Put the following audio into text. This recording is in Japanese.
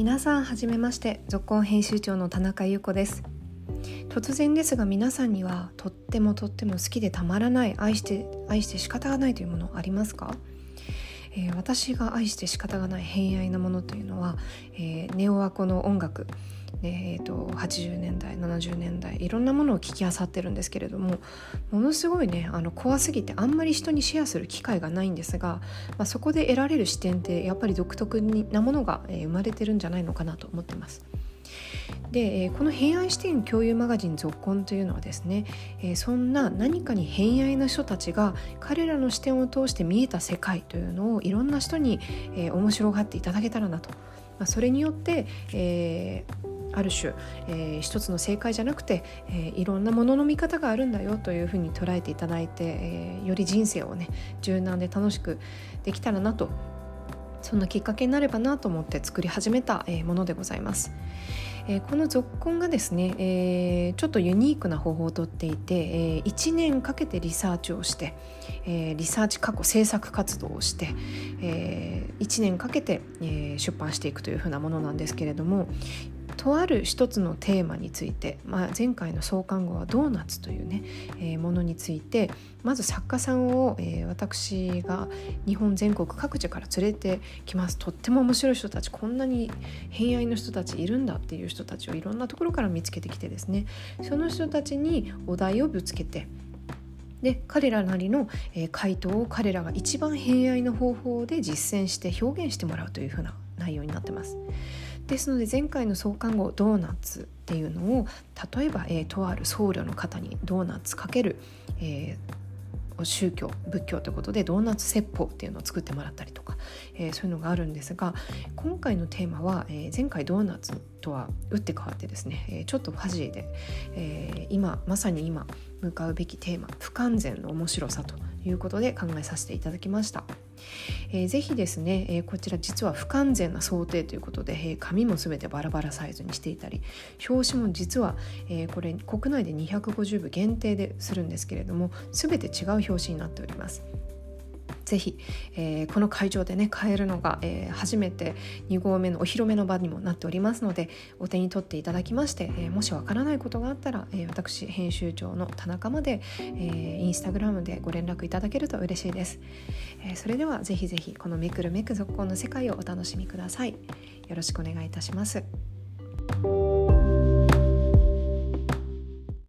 皆さんはじめまして続行編集長の田中優子です。突然ですが皆さんにはとってもとっても好きでたまらない愛して愛して仕方がないというものありますか？えー、私が愛して仕方がない偏愛なものというのは、えー、ネオワコの音楽。えーと、80年代70年代いろんなものを聞きあさってるんですけれどもものすごいねあの怖すぎてあんまり人にシェアする機会がないんですが、まあ、そこで得られる視点ってやっぱり独特なものが、生まれてるんじゃないのかなと思ってます。で、この偏愛視点共有マガジン「続婚」というのはですね、そんな何かに偏愛な人たちが彼らの視点を通して見えた世界というのをいろんな人に、面白がっていただけたらなと。それによって、えー、ある種、えー、一つの正解じゃなくて、えー、いろんなものの見方があるんだよというふうに捉えていただいて、えー、より人生をね柔軟で楽しくできたらなとそんなきっかけになればなと思って作り始めた、えものでございます。え、この続婚がですね、え、ちょっとユニークな方法をとっていて、え、1年かけてリサーチをして、え、リサーチ過去制作活動をして、え、1年かけて、え、出版していくというふうなものなんですけれどもとある一つのテーマについて、まあ、前回の創刊号はドーナツというね、えー、ものについてまず作家さんを、えー、私が日本全国各地から連れてきますとっても面白い人たちこんなに偏愛の人たちいるんだっていう人たちをいろんなところから見つけてきてですねその人たちにお題をぶつけてで彼らなりの、えー、回答を彼らが一番偏愛の方法で実践して表現してもらうというふうな内容になってます。ですので前回の創刊号ドーナツっていうのを例えば、えー、とある僧侶の方にドーナツかける、えー、宗教仏教ということでドーナツ説法っていうのを作ってもらったりとか、えー、そういうのがあるんですが今回のテーマは、え、前回ドーナツとは打って変わってですね、え、ちょっとファジーで、え、今まさに今向かうべきテーマ不完全の面白さということで考えさせていただきました。えー、ぜひですね、えー、こちら実は不完全な想定ということで、えー、紙も全てバラバラサイズにしていたり表紙も実は、えー、これ国内で250部限定でするんですけれども全て違う表紙になっております。ぜひ、えー、この会場でね買えるのが、えー、初めて2合目のお披露目の場にもなっておりますのでお手に取っていただきまして、えー、もしわからないことがあったら、え私編集長の田中まで、えインスタグラムでご連絡いただけると嬉しいです、えそれではぜひぜひこのめくるめく続行の世界をお楽しみください。よろしくお願いいたします。